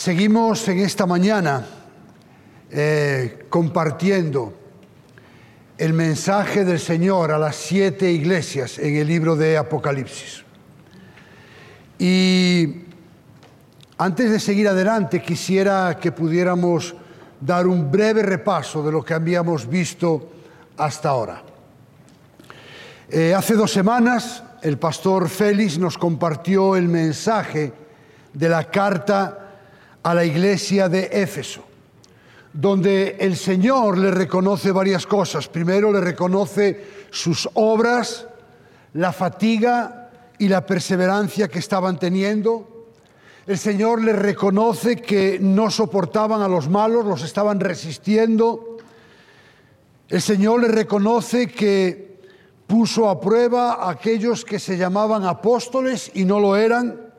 Seguimos en esta mañana eh, compartiendo el mensaje del Señor a las siete iglesias en el libro de Apocalipsis. Y antes de seguir adelante, quisiera que pudiéramos dar un breve repaso de lo que habíamos visto hasta ahora. Eh, hace dos semanas el pastor Félix nos compartió el mensaje de la carta a la iglesia de Éfeso, donde el Señor le reconoce varias cosas. Primero le reconoce sus obras, la fatiga y la perseverancia que estaban teniendo. El Señor le reconoce que no soportaban a los malos, los estaban resistiendo. El Señor le reconoce que puso a prueba a aquellos que se llamaban apóstoles y no lo eran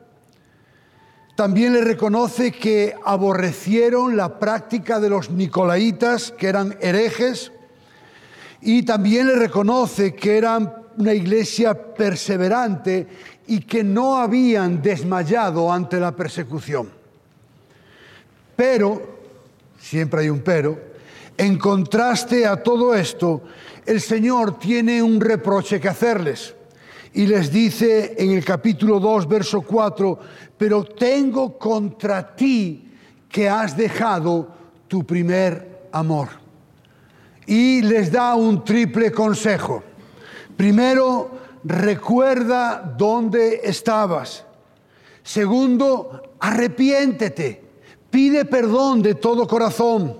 también le reconoce que aborrecieron la práctica de los nicolaitas, que eran herejes, y también le reconoce que eran una iglesia perseverante y que no habían desmayado ante la persecución. Pero, siempre hay un pero, en contraste a todo esto, el Señor tiene un reproche que hacerles y les dice en el capítulo 2, verso 4, pero tengo contra ti que has dejado tu primer amor. Y les da un triple consejo. Primero, recuerda dónde estabas. Segundo, arrepiéntete, pide perdón de todo corazón.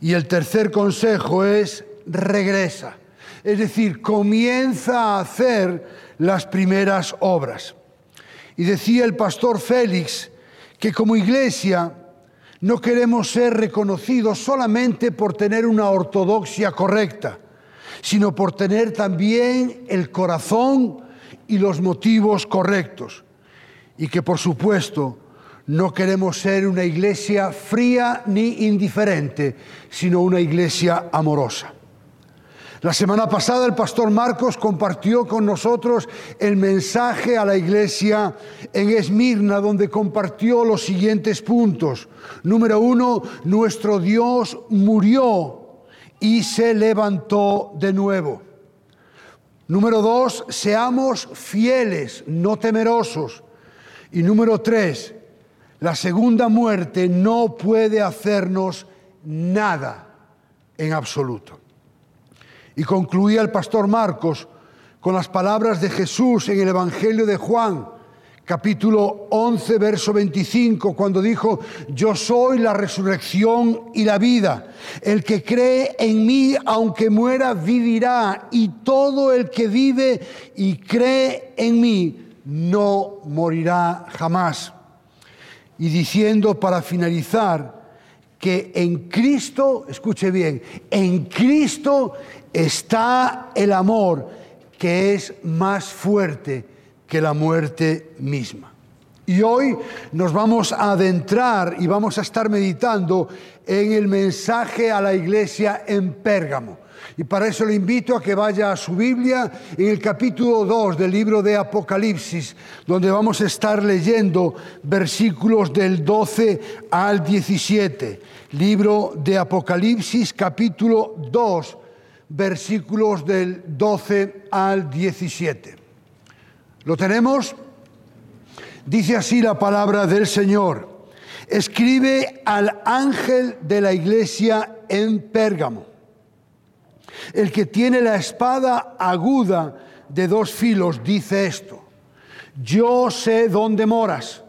Y el tercer consejo es, regresa. Es decir, comienza a hacer las primeras obras. Y decía el pastor Félix que como iglesia no queremos ser reconocidos solamente por tener una ortodoxia correcta, sino por tener también el corazón y los motivos correctos. Y que por supuesto no queremos ser una iglesia fría ni indiferente, sino una iglesia amorosa. La semana pasada el pastor Marcos compartió con nosotros el mensaje a la iglesia en Esmirna, donde compartió los siguientes puntos. Número uno, nuestro Dios murió y se levantó de nuevo. Número dos, seamos fieles, no temerosos. Y número tres, la segunda muerte no puede hacernos nada en absoluto. Y concluía el pastor Marcos con las palabras de Jesús en el Evangelio de Juan, capítulo 11, verso 25, cuando dijo, yo soy la resurrección y la vida. El que cree en mí, aunque muera, vivirá. Y todo el que vive y cree en mí, no morirá jamás. Y diciendo para finalizar, que en Cristo, escuche bien, en Cristo está el amor que es más fuerte que la muerte misma. Y hoy nos vamos a adentrar y vamos a estar meditando en el mensaje a la iglesia en Pérgamo. Y para eso le invito a que vaya a su Biblia en el capítulo 2 del libro de Apocalipsis, donde vamos a estar leyendo versículos del 12 al 17. Libro de Apocalipsis, capítulo 2, versículos del 12 al 17. ¿Lo tenemos? Dice así la palabra del Señor. Escribe al ángel de la iglesia en Pérgamo, el que tiene la espada aguda de dos filos, dice esto. Yo sé dónde moras,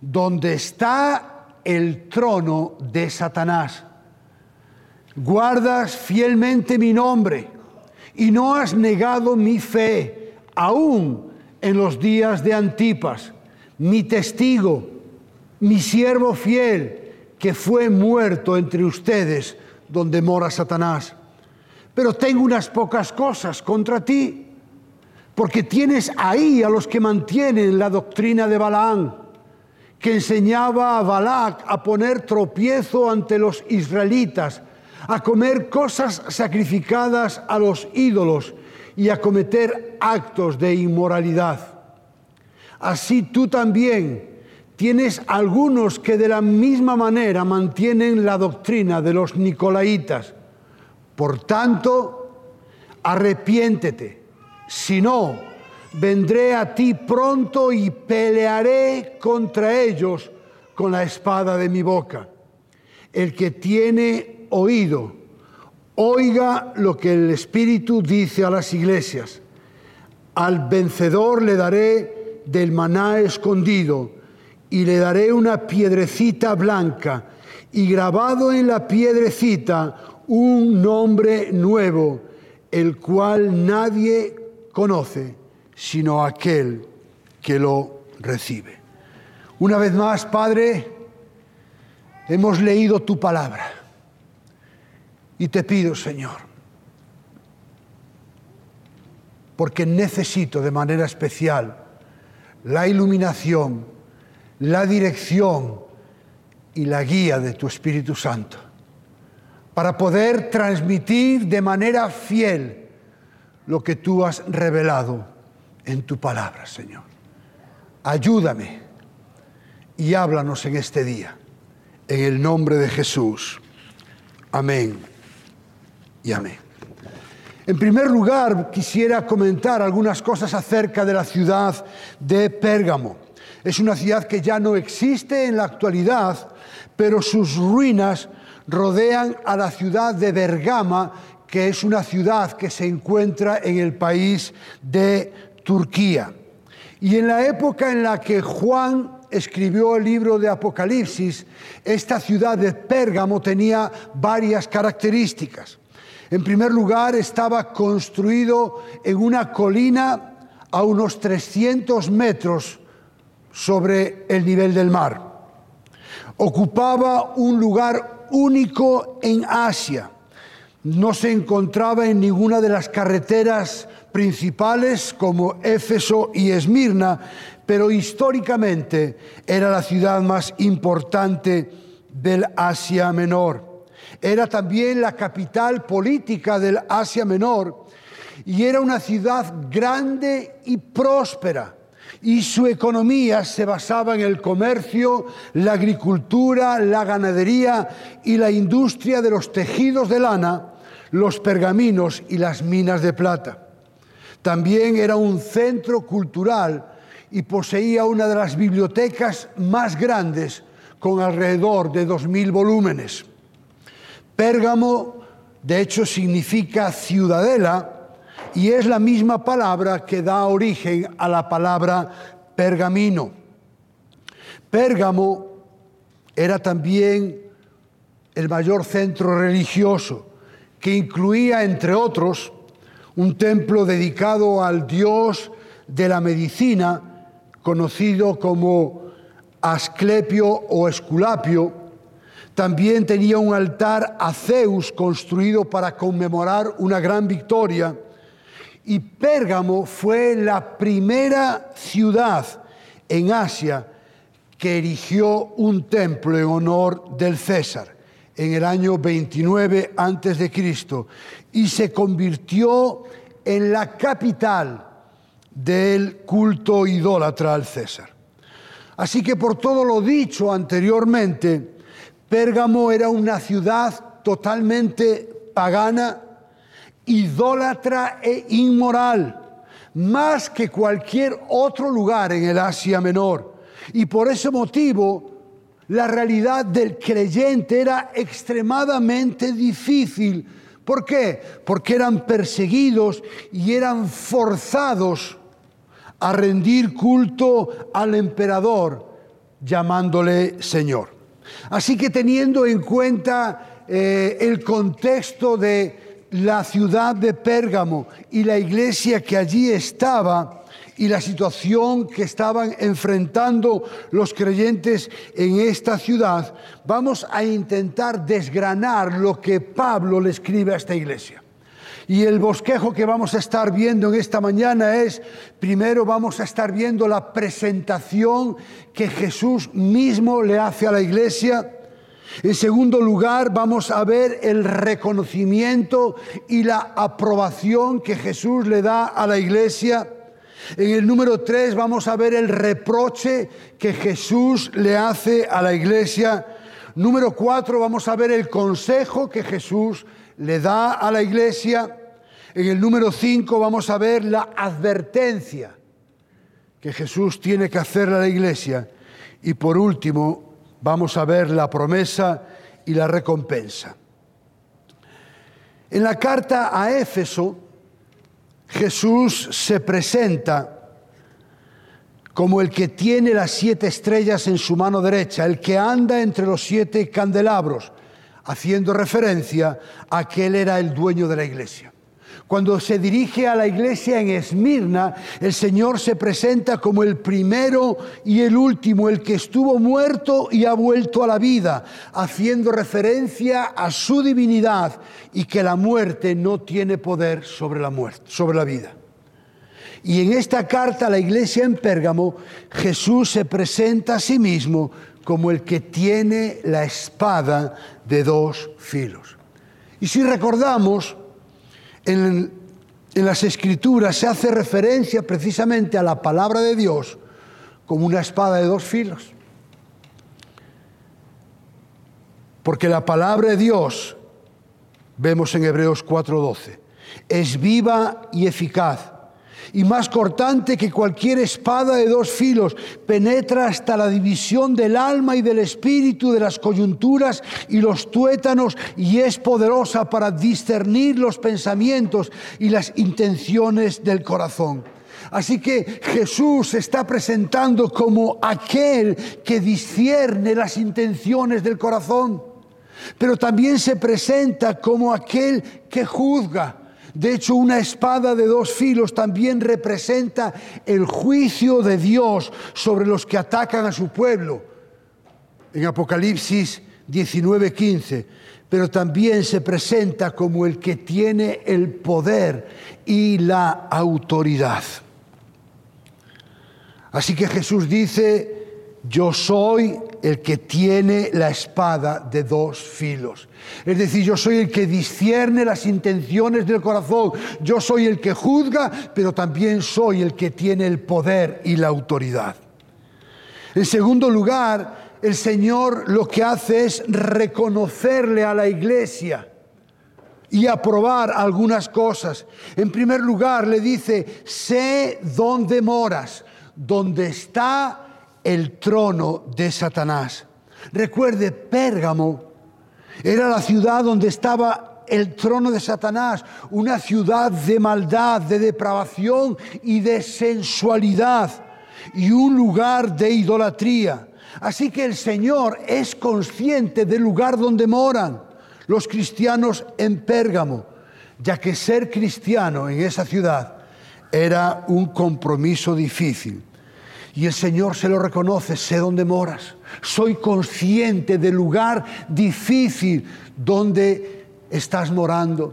donde está el trono de Satanás guardas fielmente mi nombre y no has negado mi fe, aún en los días de Antipas, mi testigo, mi siervo fiel, que fue muerto entre ustedes donde mora Satanás. Pero tengo unas pocas cosas contra ti, porque tienes ahí a los que mantienen la doctrina de Balaán, que enseñaba a Balac a poner tropiezo ante los israelitas a comer cosas sacrificadas a los ídolos y a cometer actos de inmoralidad. Así tú también tienes algunos que de la misma manera mantienen la doctrina de los nicolaitas. Por tanto, arrepiéntete, si no, vendré a ti pronto y pelearé contra ellos con la espada de mi boca. El que tiene oído, oiga lo que el Espíritu dice a las iglesias. Al vencedor le daré del maná escondido y le daré una piedrecita blanca y grabado en la piedrecita un nombre nuevo, el cual nadie conoce sino aquel que lo recibe. Una vez más, Padre, hemos leído tu palabra y te pido, Señor, porque necesito de manera especial la iluminación, la dirección y la guía de tu Espíritu Santo, para poder transmitir de manera fiel lo que tú has revelado en tu palabra, Señor. Ayúdame y háblanos en este día, en el nombre de Jesús. Amén y amén. En primer lugar, quisiera comentar algunas cosas acerca de la ciudad de Pérgamo. Es una ciudad que ya no existe en la actualidad, pero sus ruinas rodean a la ciudad de Bergama, que es una ciudad que se encuentra en el país de Turquía. Y en la época en la que Juan escribió el libro de Apocalipsis, esta ciudad de Pérgamo tenía varias características. En primer lugar, estaba construido en una colina a unos 300 metros sobre el nivel del mar. Ocupaba un lugar único en Asia. No se encontraba en ninguna de las carreteras principales como Éfeso y Esmirna, pero históricamente era la ciudad más importante del Asia Menor. Era también la capital política del Asia Menor y era una ciudad grande y próspera y su economía se basaba en el comercio, la agricultura, la ganadería y la industria de los tejidos de lana, los pergaminos y las minas de plata. También era un centro cultural y poseía una de las bibliotecas más grandes con alrededor de 2.000 volúmenes. Pérgamo, de hecho, significa ciudadela y es la misma palabra que da origen a la palabra pergamino. Pérgamo era también el mayor centro religioso, que incluía, entre otros, un templo dedicado al dios de la medicina, conocido como Asclepio o Esculapio. También tenía un altar a Zeus construido para conmemorar una gran victoria y Pérgamo fue la primera ciudad en Asia que erigió un templo en honor del César en el año 29 antes de Cristo y se convirtió en la capital del culto idólatra al César. Así que por todo lo dicho anteriormente, Pérgamo era una ciudad totalmente pagana, idólatra e inmoral, más que cualquier otro lugar en el Asia Menor. Y por ese motivo, la realidad del creyente era extremadamente difícil. ¿Por qué? Porque eran perseguidos y eran forzados a rendir culto al emperador, llamándole Señor. Así que teniendo en cuenta eh, el contexto de la ciudad de Pérgamo y la iglesia que allí estaba y la situación que estaban enfrentando los creyentes en esta ciudad, vamos a intentar desgranar lo que Pablo le escribe a esta iglesia. Y el bosquejo que vamos a estar viendo en esta mañana es, primero vamos a estar viendo la presentación que Jesús mismo le hace a la iglesia en segundo lugar, vamos a ver el reconocimiento y la aprobación que Jesús le da a la iglesia. En el número 3 vamos a ver el reproche que Jesús le hace a la iglesia. Número 4 vamos a ver el consejo que Jesús le da a la iglesia. En el número 5 vamos a ver la advertencia que Jesús tiene que hacerle a la iglesia. Y por último, vamos a ver la promesa y la recompensa. En la carta a Éfeso, Jesús se presenta como el que tiene las siete estrellas en su mano derecha, el que anda entre los siete candelabros, haciendo referencia a que él era el dueño de la iglesia. Cuando se dirige a la iglesia en Esmirna, el Señor se presenta como el primero y el último, el que estuvo muerto y ha vuelto a la vida, haciendo referencia a su divinidad y que la muerte no tiene poder sobre la muerte, sobre la vida. Y en esta carta a la iglesia en Pérgamo, Jesús se presenta a sí mismo como el que tiene la espada de dos filos. Y si recordamos, en, las escrituras se hace referencia precisamente a la palabra de Dios como una espada de dos filos. Porque la palabra de Dios, vemos en Hebreos 4:12, es viva y eficaz y más cortante que cualquier espada de dos filos, penetra hasta la división del alma y del espíritu, de las coyunturas y los tuétanos, y es poderosa para discernir los pensamientos y las intenciones del corazón. Así que Jesús se está presentando como aquel que discierne las intenciones del corazón, pero también se presenta como aquel que juzga de hecho, una espada de dos filos también representa el juicio de Dios sobre los que atacan a su pueblo. En Apocalipsis 19:15, pero también se presenta como el que tiene el poder y la autoridad. Así que Jesús dice, yo soy el que tiene la espada de dos filos. Es decir, yo soy el que discierne las intenciones del corazón. Yo soy el que juzga, pero también soy el que tiene el poder y la autoridad. En segundo lugar, el Señor lo que hace es reconocerle a la iglesia y aprobar algunas cosas. En primer lugar, le dice, sé dónde moras, dónde está el trono de Satanás. Recuerde, Pérgamo era la ciudad donde estaba el trono de Satanás, una ciudad de maldad, de depravación y de sensualidad, y un lugar de idolatría. Así que el Señor es consciente del lugar donde moran los cristianos en Pérgamo, ya que ser cristiano en esa ciudad era un compromiso difícil. Y el Señor se lo reconoce, sé dónde moras. Soy consciente del lugar difícil donde estás morando.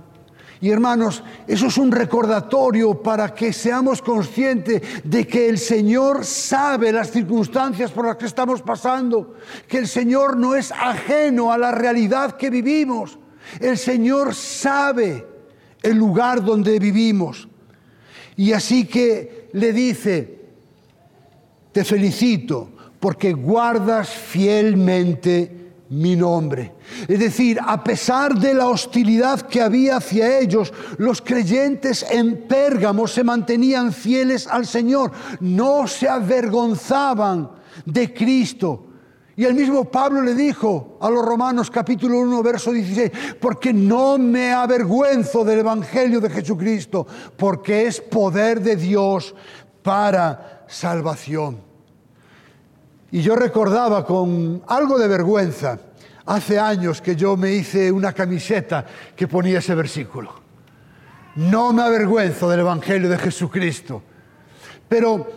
Y hermanos, eso es un recordatorio para que seamos conscientes de que el Señor sabe las circunstancias por las que estamos pasando, que el Señor no es ajeno a la realidad que vivimos. El Señor sabe el lugar donde vivimos. Y así que le dice, te felicito porque guardas fielmente mi nombre. Es decir, a pesar de la hostilidad que había hacia ellos, los creyentes en Pérgamo se mantenían fieles al Señor, no se avergonzaban de Cristo. Y el mismo Pablo le dijo a los Romanos capítulo 1, verso 16, porque no me avergüenzo del Evangelio de Jesucristo, porque es poder de Dios para salvación. Y yo recordaba con algo de vergüenza, hace años que yo me hice una camiseta que ponía ese versículo. No me avergüenzo del Evangelio de Jesucristo. Pero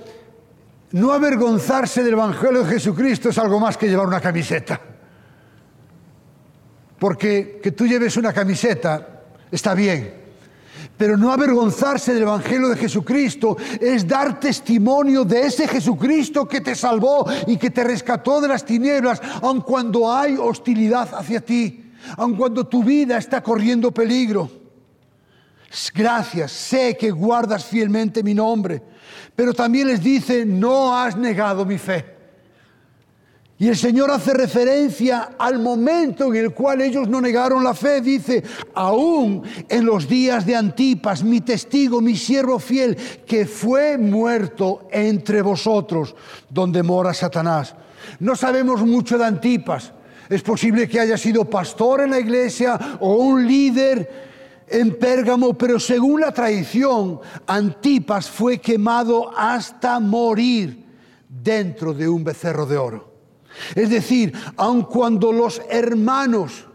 no avergonzarse del Evangelio de Jesucristo es algo más que llevar una camiseta. Porque que tú lleves una camiseta está bien, pero no avergonzarse del Evangelio de Jesucristo es dar testimonio de ese Jesucristo que te salvó y que te rescató de las tinieblas, aun cuando hay hostilidad hacia ti, aun cuando tu vida está corriendo peligro. gracias, sé que guardas fielmente mi nombre. Pero también les dice, no has negado mi fe. Y el Señor hace referencia al momento en el cual ellos no negaron la fe. Dice, aún en los días de Antipas, mi testigo, mi siervo fiel, que fue muerto entre vosotros, donde mora Satanás. No sabemos mucho de Antipas. Es posible que haya sido pastor en la iglesia o un líder en Pérgamo, pero según la tradición, Antipas fue quemado hasta morir dentro de un becerro de oro. Es decir, aun cuando los hermanos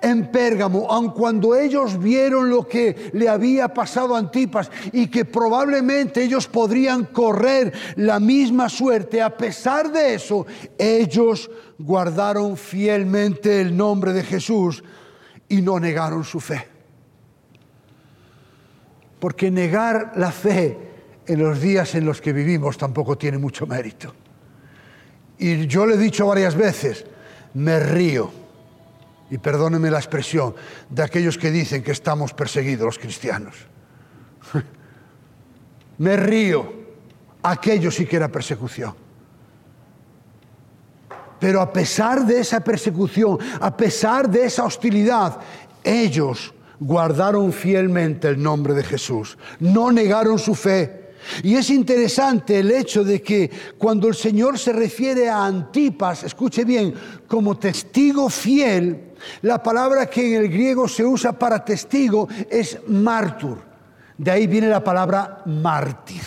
en Pérgamo, aun cuando ellos vieron lo que le había pasado a Antipas y que probablemente ellos podrían correr la misma suerte, a pesar de eso, ellos guardaron fielmente el nombre de Jesús y no negaron su fe. Porque negar la fe en los días en los que vivimos tampoco tiene mucho mérito. Y yo le he dicho varias veces, me río, y perdóneme la expresión, de aquellos que dicen que estamos perseguidos los cristianos. me río, aquello sí que era persecución. Pero a pesar de esa persecución, a pesar de esa hostilidad, ellos guardaron fielmente el nombre de Jesús, no negaron su fe y es interesante el hecho de que cuando el Señor se refiere a Antipas, escuche bien, como testigo fiel, la palabra que en el griego se usa para testigo es mártur. De ahí viene la palabra mártir.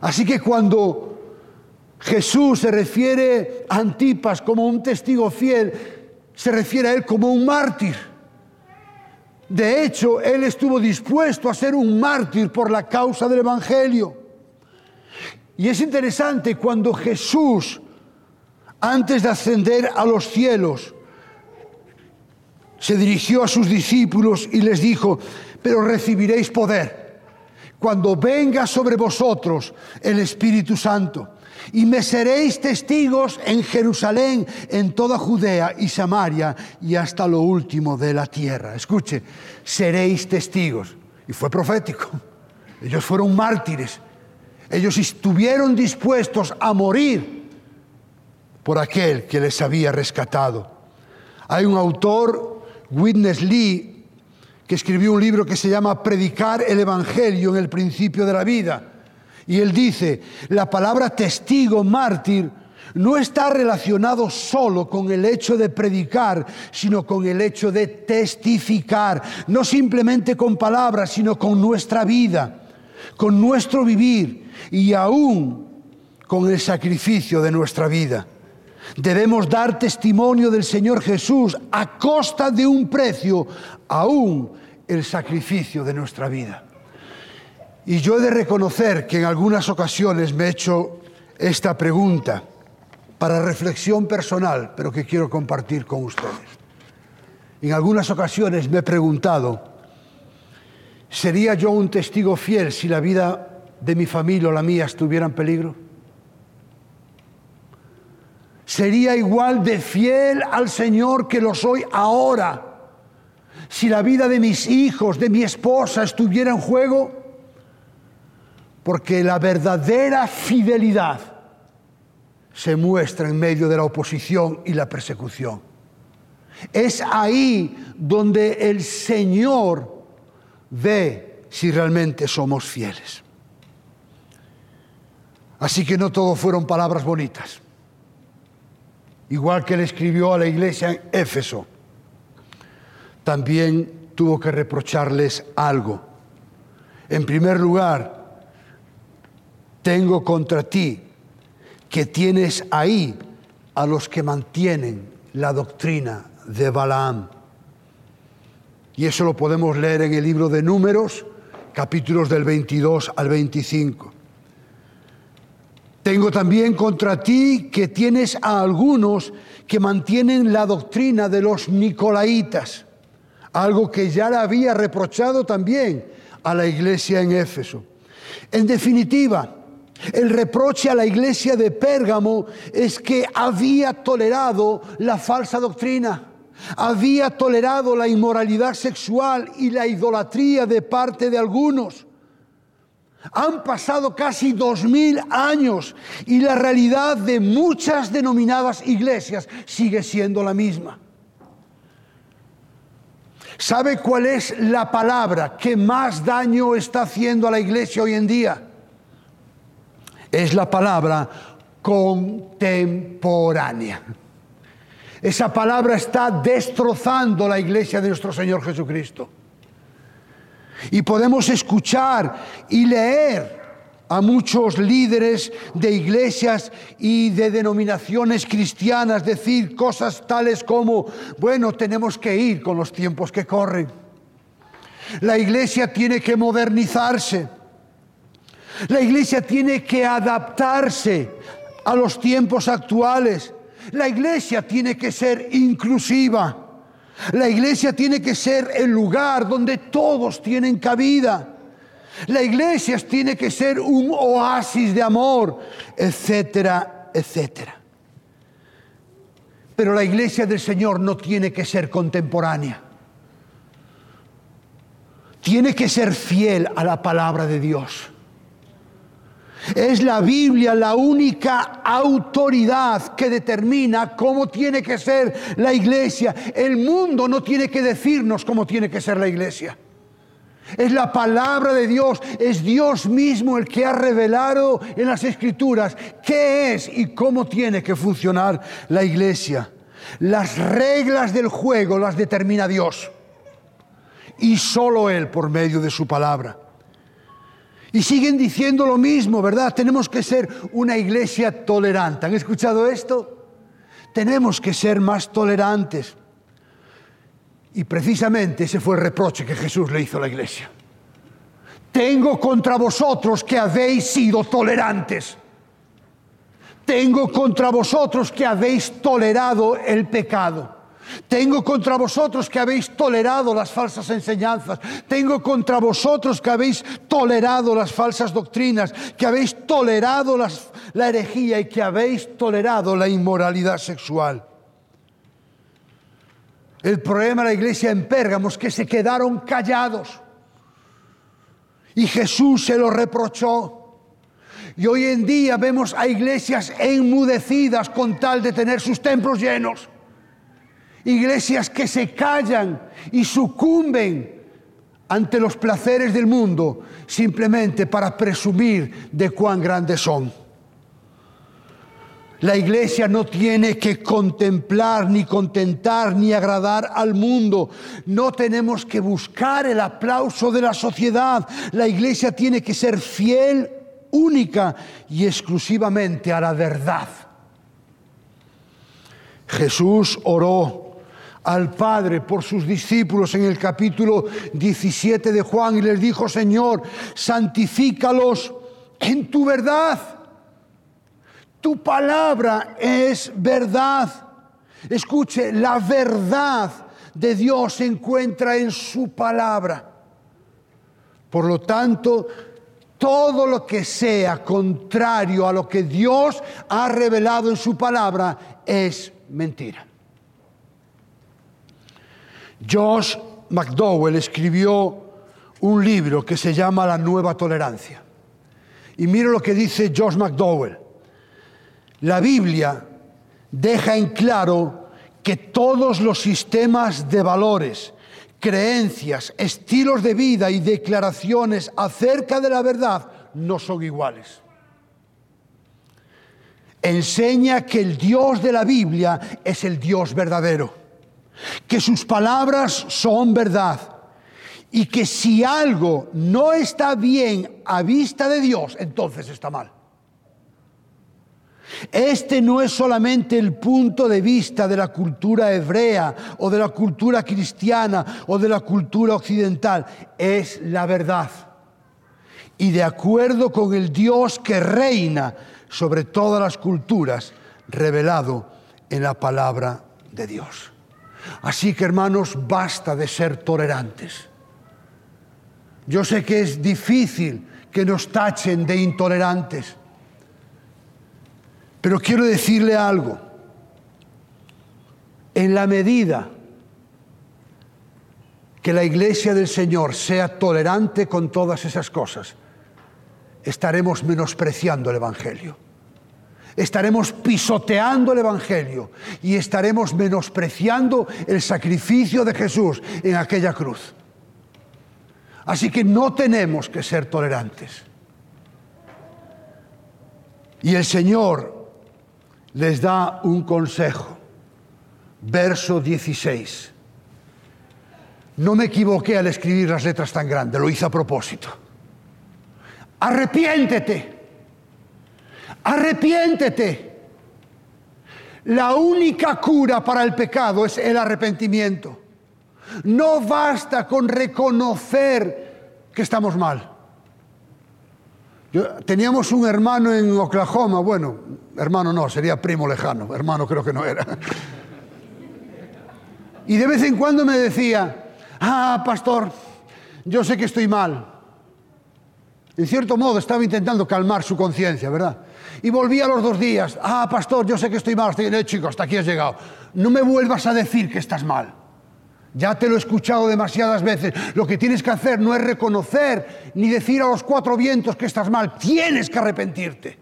Así que cuando Jesús se refiere a Antipas como un testigo fiel, se refiere a él como un mártir. De hecho, él estuvo dispuesto a ser un mártir por la causa del Evangelio. Y es interesante cuando Jesús, antes de ascender a los cielos, se dirigió a sus discípulos y les dijo, pero recibiréis poder cuando venga sobre vosotros el Espíritu Santo y me seréis testigos en Jerusalén, en toda Judea y Samaria y hasta lo último de la tierra. Escuche, seréis testigos. Y fue profético. Ellos fueron mártires. Ellos estuvieron dispuestos a morir por aquel que les había rescatado. Hay un autor, Witness Lee, que escribió un libro que se llama Predicar el Evangelio en el principio de la vida. Y él dice, la palabra testigo, mártir, no está relacionado solo con el hecho de predicar, sino con el hecho de testificar, no simplemente con palabras, sino con nuestra vida, con nuestro vivir y aún con el sacrificio de nuestra vida. Debemos dar testimonio del Señor Jesús a costa de un precio, aún el sacrificio de nuestra vida. Y yo he de reconocer que en algunas ocasiones me he hecho esta pregunta para reflexión personal, pero que quiero compartir con ustedes. En algunas ocasiones me he preguntado, ¿sería yo un testigo fiel si la vida de mi familia o la mía estuviera en peligro? ¿Sería igual de fiel al Señor que lo soy ahora si la vida de mis hijos, de mi esposa estuviera en juego? Porque la verdadera fidelidad se muestra en medio de la oposición y la persecución. Es ahí donde el Señor ve si realmente somos fieles. Así que no todo fueron palabras bonitas. Igual que él escribió a la iglesia en Éfeso, también tuvo que reprocharles algo. En primer lugar, tengo contra ti que tienes ahí a los que mantienen la doctrina de Balaam. Y eso lo podemos leer en el libro de Números, capítulos del 22 al 25. Tengo también contra ti que tienes a algunos que mantienen la doctrina de los nicolaitas, algo que ya le había reprochado también a la iglesia en Éfeso. En definitiva, el reproche a la iglesia de Pérgamo es que había tolerado la falsa doctrina, había tolerado la inmoralidad sexual y la idolatría de parte de algunos. Han pasado casi dos mil años y la realidad de muchas denominadas iglesias sigue siendo la misma. ¿Sabe cuál es la palabra que más daño está haciendo a la iglesia hoy en día? Es la palabra contemporánea. Esa palabra está destrozando la iglesia de nuestro Señor Jesucristo. Y podemos escuchar y leer a muchos líderes de iglesias y de denominaciones cristianas decir cosas tales como, bueno, tenemos que ir con los tiempos que corren. La iglesia tiene que modernizarse. La iglesia tiene que adaptarse a los tiempos actuales. La iglesia tiene que ser inclusiva. La iglesia tiene que ser el lugar donde todos tienen cabida. La iglesia tiene que ser un oasis de amor, etcétera, etcétera. Pero la iglesia del Señor no tiene que ser contemporánea. Tiene que ser fiel a la palabra de Dios. Es la Biblia la única autoridad que determina cómo tiene que ser la iglesia. El mundo no tiene que decirnos cómo tiene que ser la iglesia. Es la palabra de Dios, es Dios mismo el que ha revelado en las escrituras qué es y cómo tiene que funcionar la iglesia. Las reglas del juego las determina Dios y solo Él por medio de su palabra. Y siguen diciendo lo mismo, ¿verdad? Tenemos que ser una iglesia tolerante. ¿Han escuchado esto? Tenemos que ser más tolerantes. Y precisamente ese fue el reproche que Jesús le hizo a la iglesia. Tengo contra vosotros que habéis sido tolerantes. Tengo contra vosotros que habéis tolerado el pecado. Tengo contra vosotros que habéis tolerado las falsas enseñanzas. Tengo contra vosotros que habéis tolerado las falsas doctrinas, que habéis tolerado la herejía y que habéis tolerado la inmoralidad sexual. El problema de la iglesia en Pérgamo es que se quedaron callados. Y Jesús se lo reprochó. Y hoy en día vemos a iglesias enmudecidas con tal de tener sus templos llenos. Iglesias que se callan y sucumben ante los placeres del mundo simplemente para presumir de cuán grandes son. La iglesia no tiene que contemplar, ni contentar, ni agradar al mundo. No tenemos que buscar el aplauso de la sociedad. La iglesia tiene que ser fiel, única y exclusivamente a la verdad. Jesús oró al Padre por sus discípulos en el capítulo 17 de Juan y les dijo, Señor, santifícalos en tu verdad. Tu palabra es verdad. Escuche, la verdad de Dios se encuentra en su palabra. Por lo tanto, todo lo que sea contrario a lo que Dios ha revelado en su palabra es mentira. Josh McDowell escribió un libro que se llama La Nueva Tolerancia. Y mire lo que dice Josh McDowell. La Biblia deja en claro que todos los sistemas de valores, creencias, estilos de vida y declaraciones acerca de la verdad no son iguales. Enseña que el Dios de la Biblia es el Dios verdadero, que sus palabras son verdad y que si algo no está bien a vista de Dios, entonces está mal. Este no es solamente el punto de vista de la cultura hebrea o de la cultura cristiana o de la cultura occidental, es la verdad. Y de acuerdo con el Dios que reina sobre todas las culturas, revelado en la palabra de Dios. Así que hermanos, basta de ser tolerantes. Yo sé que es difícil que nos tachen de intolerantes. Pero quiero decirle algo. En la medida que la iglesia del Señor sea tolerante con todas esas cosas, estaremos menospreciando el Evangelio. Estaremos pisoteando el Evangelio y estaremos menospreciando el sacrificio de Jesús en aquella cruz. Así que no tenemos que ser tolerantes. Y el Señor les da un consejo. Verso 16. No me equivoqué al escribir las letras tan grandes, lo hice a propósito. Arrepiéntete. Arrepiéntete. La única cura para el pecado es el arrepentimiento. No basta con reconocer que estamos mal. teníamos un hermano en Oklahoma, bueno, hermano no, sería primo lejano, hermano creo que no era. Y de vez en cuando me decía, ah, pastor, yo sé que estoy mal. En cierto modo estaba intentando calmar su conciencia, ¿verdad? Y volví a los dos días, ah, pastor, yo sé que estoy mal, estoy chico, hasta aquí has llegado. No me vuelvas a decir que estás mal. Ya te lo he escuchado demasiadas veces. Lo que tienes que hacer no es reconocer ni decir a los cuatro vientos que estás mal. Tienes que arrepentirte.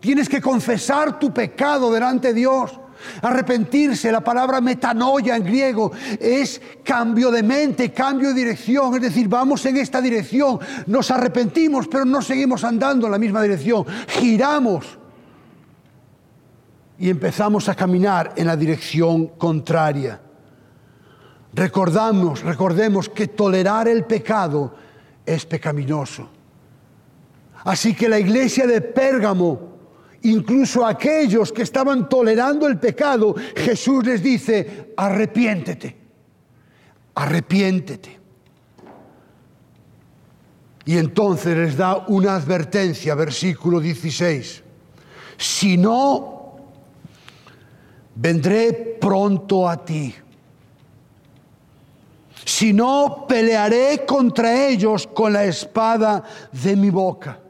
Tienes que confesar tu pecado delante de Dios. Arrepentirse, la palabra metanoia en griego, es cambio de mente, cambio de dirección. Es decir, vamos en esta dirección, nos arrepentimos, pero no seguimos andando en la misma dirección. Giramos y empezamos a caminar en la dirección contraria. Recordamos, recordemos que tolerar el pecado es pecaminoso. Así que la iglesia de Pérgamo, incluso aquellos que estaban tolerando el pecado, Jesús les dice, arrepiéntete, arrepiéntete. Y entonces les da una advertencia, versículo 16. Si no, vendré pronto a ti si no pelearé contra ellos con la espada de mi boca.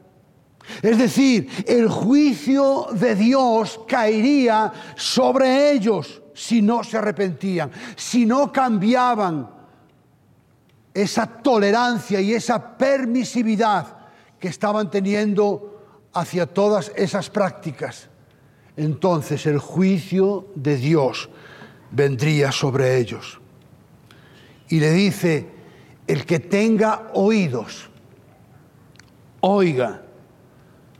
Es decir, el juicio de Dios caería sobre ellos si no se arrepentían, si no cambiaban esa tolerancia y esa permisividad que estaban teniendo hacia todas esas prácticas. Entonces el juicio de Dios vendría sobre ellos y le dice, el que tenga oídos, oiga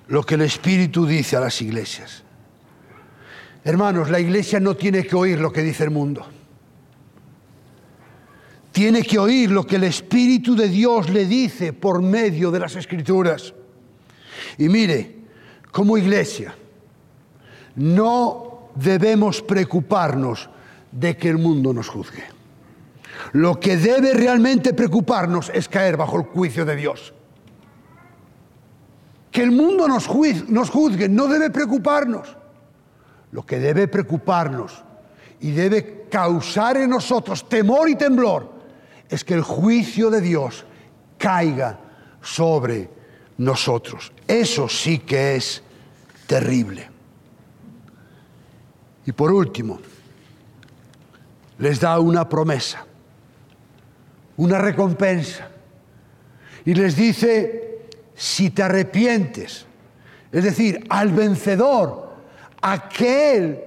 lo que el Espíritu dice a las iglesias. Hermanos, la iglesia no tiene que oír lo que dice el mundo. Tiene que oír lo que el Espíritu de Dios le dice por medio de las Escrituras. Y mire, como iglesia, no debemos preocuparnos de que el mundo nos juzgue. Lo que debe realmente preocuparnos es caer bajo el juicio de Dios. Que el mundo nos juzgue, no debe preocuparnos. Lo que debe preocuparnos y debe causar en nosotros temor y temblor es que el juicio de Dios caiga sobre nosotros. Eso sí que es terrible. Y por último, les da una promesa una recompensa. Y les dice, si te arrepientes, es decir, al vencedor, aquel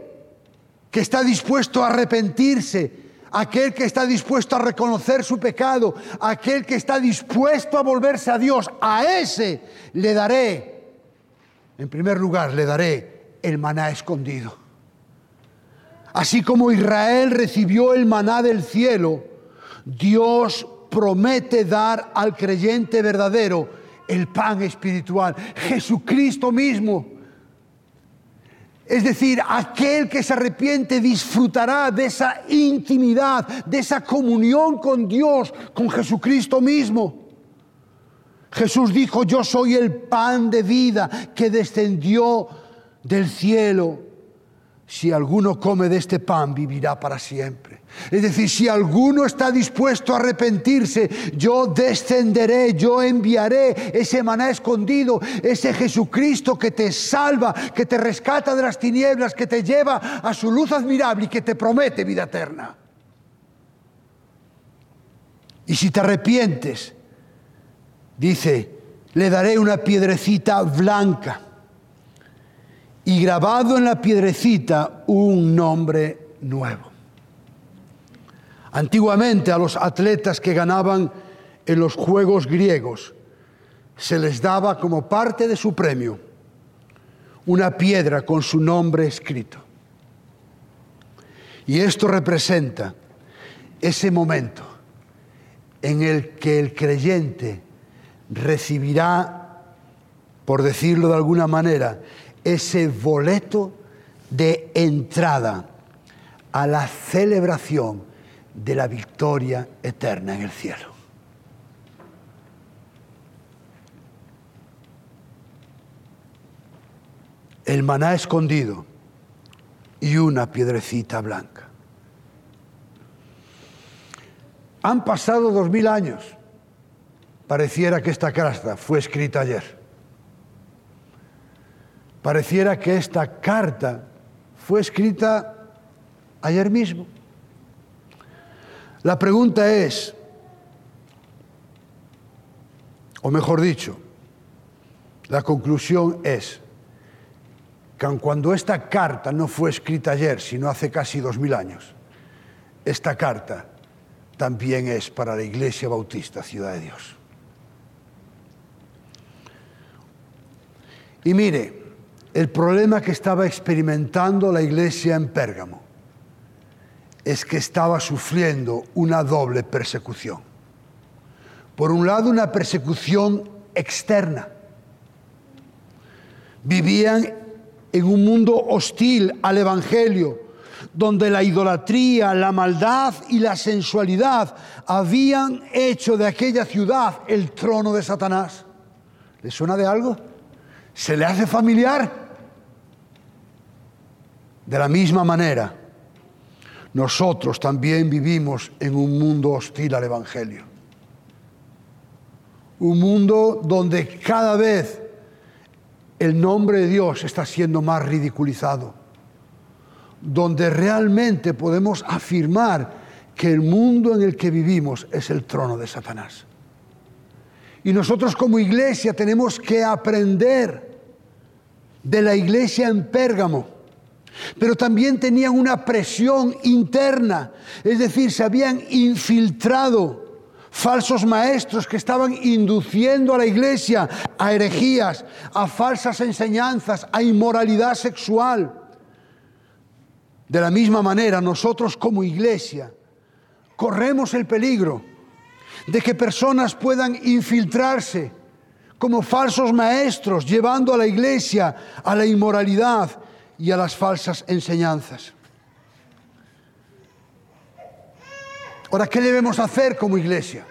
que está dispuesto a arrepentirse, aquel que está dispuesto a reconocer su pecado, aquel que está dispuesto a volverse a Dios, a ese le daré, en primer lugar, le daré el maná escondido. Así como Israel recibió el maná del cielo, Dios promete dar al creyente verdadero el pan espiritual, Jesucristo mismo. Es decir, aquel que se arrepiente disfrutará de esa intimidad, de esa comunión con Dios, con Jesucristo mismo. Jesús dijo, yo soy el pan de vida que descendió del cielo. Si alguno come de este pan, vivirá para siempre. Es decir, si alguno está dispuesto a arrepentirse, yo descenderé, yo enviaré ese maná escondido, ese Jesucristo que te salva, que te rescata de las tinieblas, que te lleva a su luz admirable y que te promete vida eterna. Y si te arrepientes, dice, le daré una piedrecita blanca y grabado en la piedrecita un nombre nuevo. Antiguamente a los atletas que ganaban en los Juegos griegos se les daba como parte de su premio una piedra con su nombre escrito. Y esto representa ese momento en el que el creyente recibirá, por decirlo de alguna manera, ese boleto de entrada a la celebración de la victoria eterna en el cielo. El maná escondido y una piedrecita blanca. Han pasado dos mil años. Pareciera que esta carta fue escrita ayer. Pareciera que esta carta fue escrita ayer mismo. La pregunta es, o mejor dicho, la conclusión es que aun cuando esta carta no fue escrita ayer, sino hace casi dos mil años, esta carta también es para la Iglesia Bautista Ciudad de Dios. Y mire, el problema que estaba experimentando la iglesia en Pérgamo es que estaba sufriendo una doble persecución. Por un lado, una persecución externa. Vivían en un mundo hostil al Evangelio, donde la idolatría, la maldad y la sensualidad habían hecho de aquella ciudad el trono de Satanás. ¿Le suena de algo? ¿Se le hace familiar? De la misma manera, nosotros también vivimos en un mundo hostil al Evangelio. Un mundo donde cada vez el nombre de Dios está siendo más ridiculizado. Donde realmente podemos afirmar que el mundo en el que vivimos es el trono de Satanás. Y nosotros como iglesia tenemos que aprender de la iglesia en Pérgamo pero también tenían una presión interna, es decir, se habían infiltrado falsos maestros que estaban induciendo a la iglesia a herejías, a falsas enseñanzas, a inmoralidad sexual. De la misma manera, nosotros como iglesia corremos el peligro de que personas puedan infiltrarse como falsos maestros, llevando a la iglesia a la inmoralidad y a las falsas enseñanzas. Ahora, ¿qué debemos hacer como iglesia?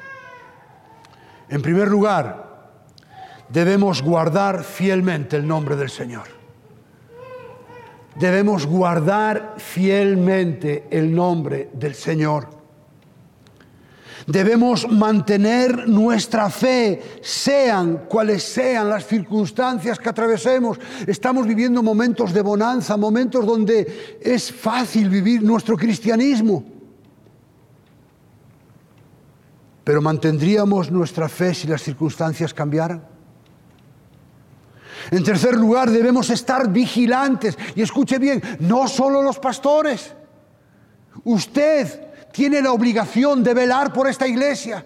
En primer lugar, debemos guardar fielmente el nombre del Señor. Debemos guardar fielmente el nombre del Señor. Debemos mantener nuestra fe, sean cuales sean las circunstancias que atravesemos. Estamos viviendo momentos de bonanza, momentos donde es fácil vivir nuestro cristianismo. Pero mantendríamos nuestra fe si las circunstancias cambiaran. En tercer lugar, debemos estar vigilantes. Y escuche bien, no solo los pastores. Usted tiene la obligación de velar por esta iglesia.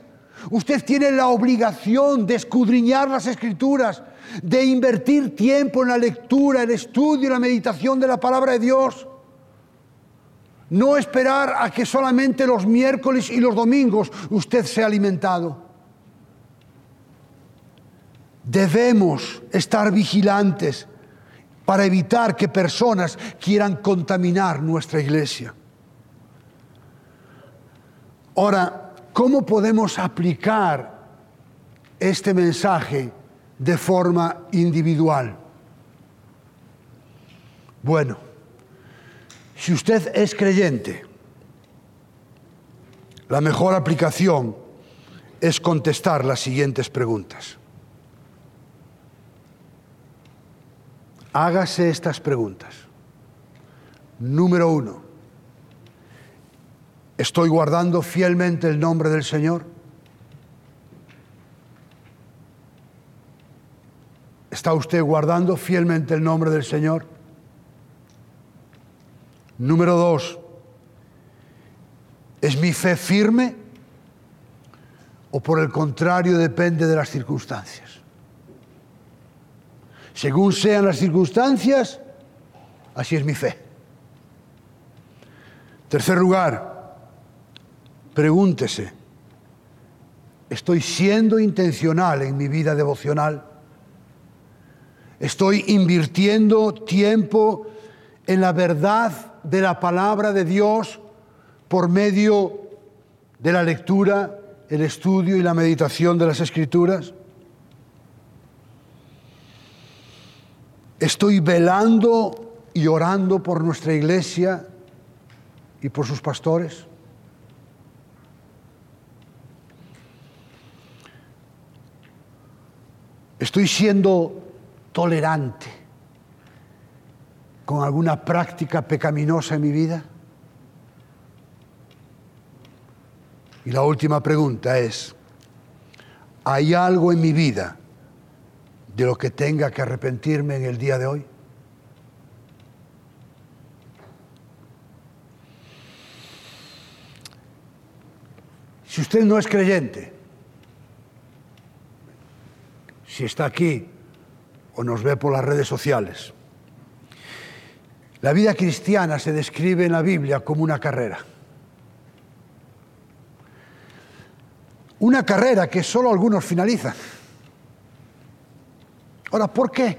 Usted tiene la obligación de escudriñar las escrituras, de invertir tiempo en la lectura, el estudio y la meditación de la palabra de Dios. No esperar a que solamente los miércoles y los domingos usted sea alimentado. Debemos estar vigilantes para evitar que personas quieran contaminar nuestra iglesia. Ahora, ¿cómo podemos aplicar este mensaje de forma individual? Bueno, si usted es creyente, la mejor aplicación es contestar las siguientes preguntas. Hágase estas preguntas. Número uno, ¿Estoy guardando fielmente el nombre del Señor? ¿Está usted guardando fielmente el nombre del Señor? Número dos, ¿es mi fe firme o por el contrario depende de las circunstancias? Según sean las circunstancias, así es mi fe. Tercer lugar, pregúntese, ¿estoy siendo intencional en mi vida devocional? ¿Estoy invirtiendo tiempo en la verdad de la palabra de Dios por medio de la lectura, el estudio y la meditación de las escrituras? Estoy velando y orando por nuestra iglesia y por sus pastores. Estoy siendo tolerante con alguna práctica pecaminosa en mi vida. Y la última pregunta es, ¿hay algo en mi vida de lo que tenga que arrepentirme en el día de hoy? Si usted no es creyente, si está aquí o nos ve por las redes sociales, la vida cristiana se describe en la Biblia como una carrera. Una carrera que solo algunos finalizan. Ahora, ¿por qué?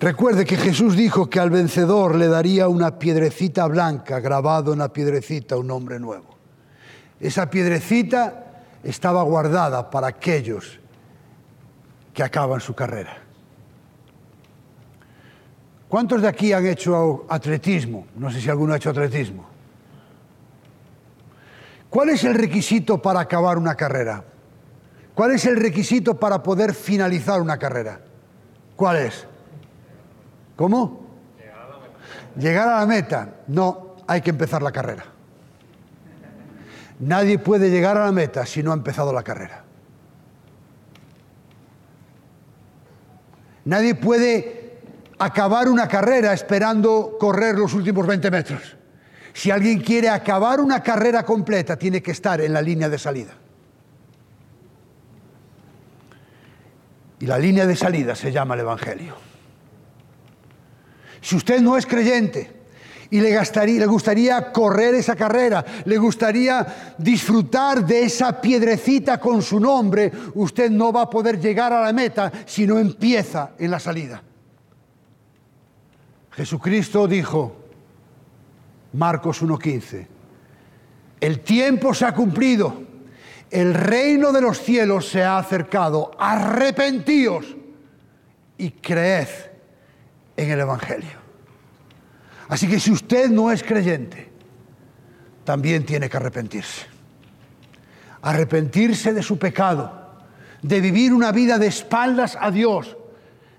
Recuerde que Jesús dijo que al vencedor le daría una piedrecita blanca, grabado en la piedrecita un nombre nuevo. Esa piedrecita estaba guardada para aquellos que acaban su carrera. ¿Cuántos de aquí han hecho atletismo? No sé si alguno ha hecho atletismo. ¿Cuál es el requisito para acabar una carrera? ¿Cuál es el requisito para poder finalizar una carrera? ¿Cuál es? ¿Cómo? Llegar a la meta. No, hay que empezar la carrera. Nadie puede llegar a la meta si no ha empezado la carrera. Nadie puede acabar una carrera esperando correr los últimos 20 metros. Si alguien quiere acabar una carrera completa, tiene que estar en la línea de salida. Y la línea de salida se llama el Evangelio. Si usted no es creyente y le, le gustaría correr esa carrera, le gustaría disfrutar de esa piedrecita con su nombre, usted no va a poder llegar a la meta si no empieza en la salida. Jesucristo dijo, Marcos 1.15, el tiempo se ha cumplido el reino de los cielos se ha acercado, arrepentíos y creed en el Evangelio. Así que si usted no es creyente, también tiene que arrepentirse. Arrepentirse de su pecado, de vivir una vida de espaldas a Dios,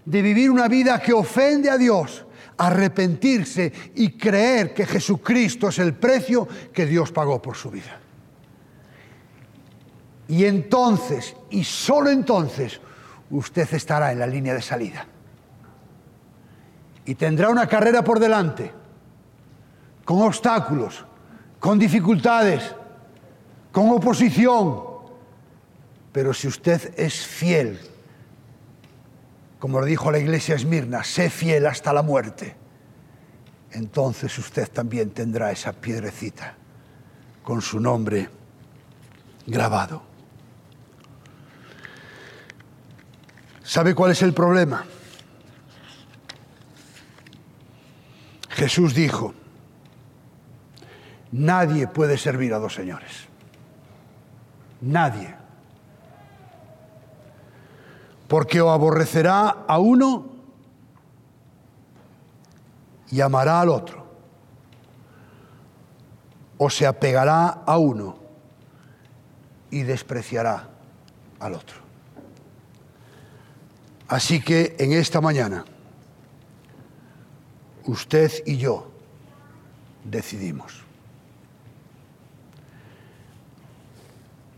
de vivir una vida que ofende a Dios, arrepentirse y creer que Jesucristo es el precio que Dios pagó por su vida. Y entonces, y solo entonces, usted estará en la línea de salida. Y tendrá una carrera por delante, con obstáculos, con dificultades, con oposición. Pero si usted es fiel, como lo dijo la iglesia Esmirna, sé fiel hasta la muerte, entonces usted también tendrá esa piedrecita con su nombre grabado. ¿Sabe cuál es el problema? Jesús dijo, nadie puede servir a dos señores. Nadie. Porque o aborrecerá a uno y amará al otro. O se apegará a uno y despreciará al otro. Así que en esta mañana, usted y yo decidimos.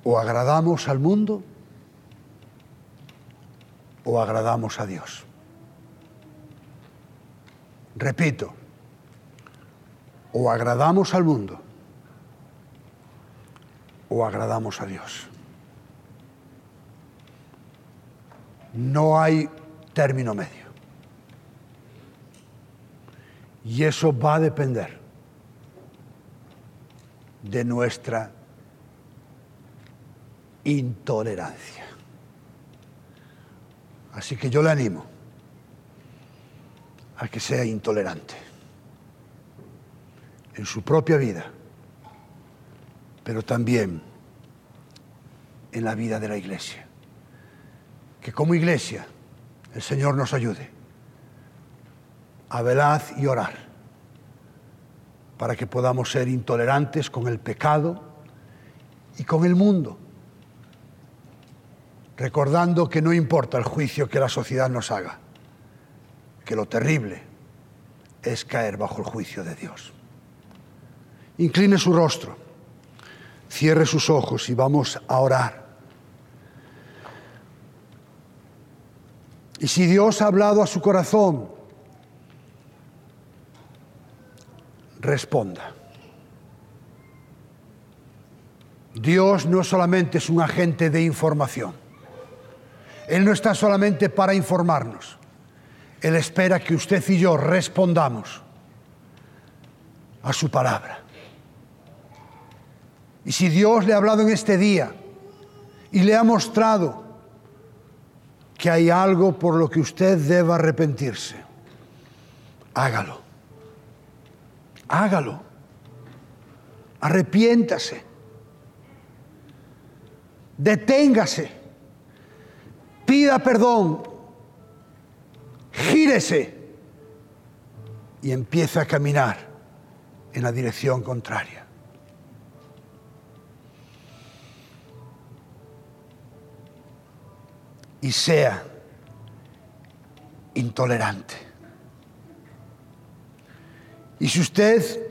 O agradamos al mundo o agradamos a Dios. Repito, o agradamos al mundo o agradamos a Dios. No hay término medio. Y eso va a depender de nuestra intolerancia. Así que yo le animo a que sea intolerante en su propia vida, pero también en la vida de la iglesia. Que como iglesia el Señor nos ayude a velar y orar para que podamos ser intolerantes con el pecado y con el mundo, recordando que no importa el juicio que la sociedad nos haga, que lo terrible es caer bajo el juicio de Dios. Incline su rostro, cierre sus ojos y vamos a orar. Y si Dios ha hablado a su corazón, responda. Dios no solamente es un agente de información. Él no está solamente para informarnos. Él espera que usted y yo respondamos a su palabra. Y si Dios le ha hablado en este día y le ha mostrado que hay algo por lo que usted deba arrepentirse, hágalo. Hágalo. Arrepiéntase. Deténgase. Pida perdón. Gírese. Y empiece a caminar en la dirección contraria. y sea intolerante. Y si usted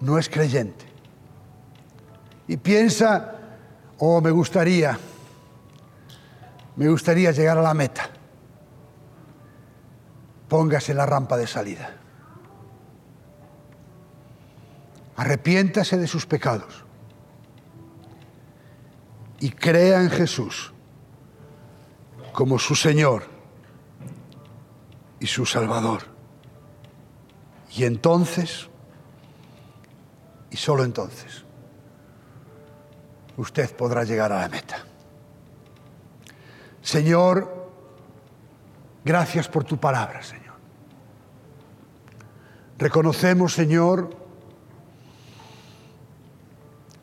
no es creyente y piensa, oh, me gustaría, me gustaría llegar a la meta, póngase la rampa de salida. Arrepiéntase de sus pecados y crea en Jesús como su Señor y su Salvador. Y entonces, y solo entonces, usted podrá llegar a la meta. Señor, gracias por tu palabra, Señor. Reconocemos, Señor,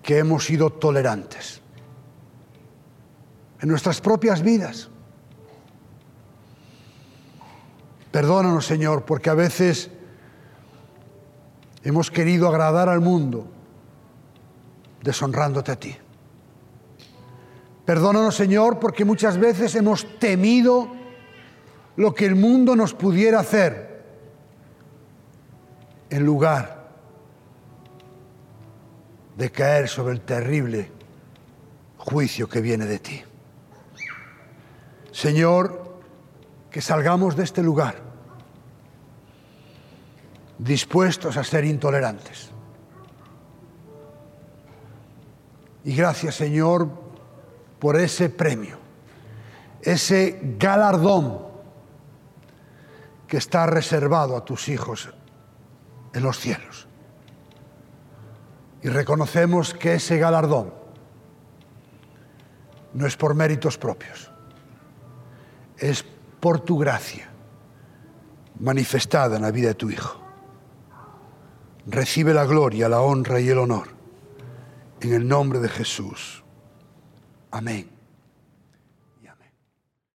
que hemos sido tolerantes en nuestras propias vidas Perdónanos, Señor, porque a veces hemos querido agradar al mundo deshonrándote a ti. Perdónanos, Señor, porque muchas veces hemos temido lo que el mundo nos pudiera hacer en lugar de caer sobre el terrible juicio que viene de ti. Señor, que salgamos de este lugar dispuestos a ser intolerantes. Y gracias Señor por ese premio, ese galardón que está reservado a tus hijos en los cielos. Y reconocemos que ese galardón no es por méritos propios, es por tu gracia manifestada en la vida de tu Hijo. Recibe la gloria, la honra y el honor en el nombre de Jesús. Amén.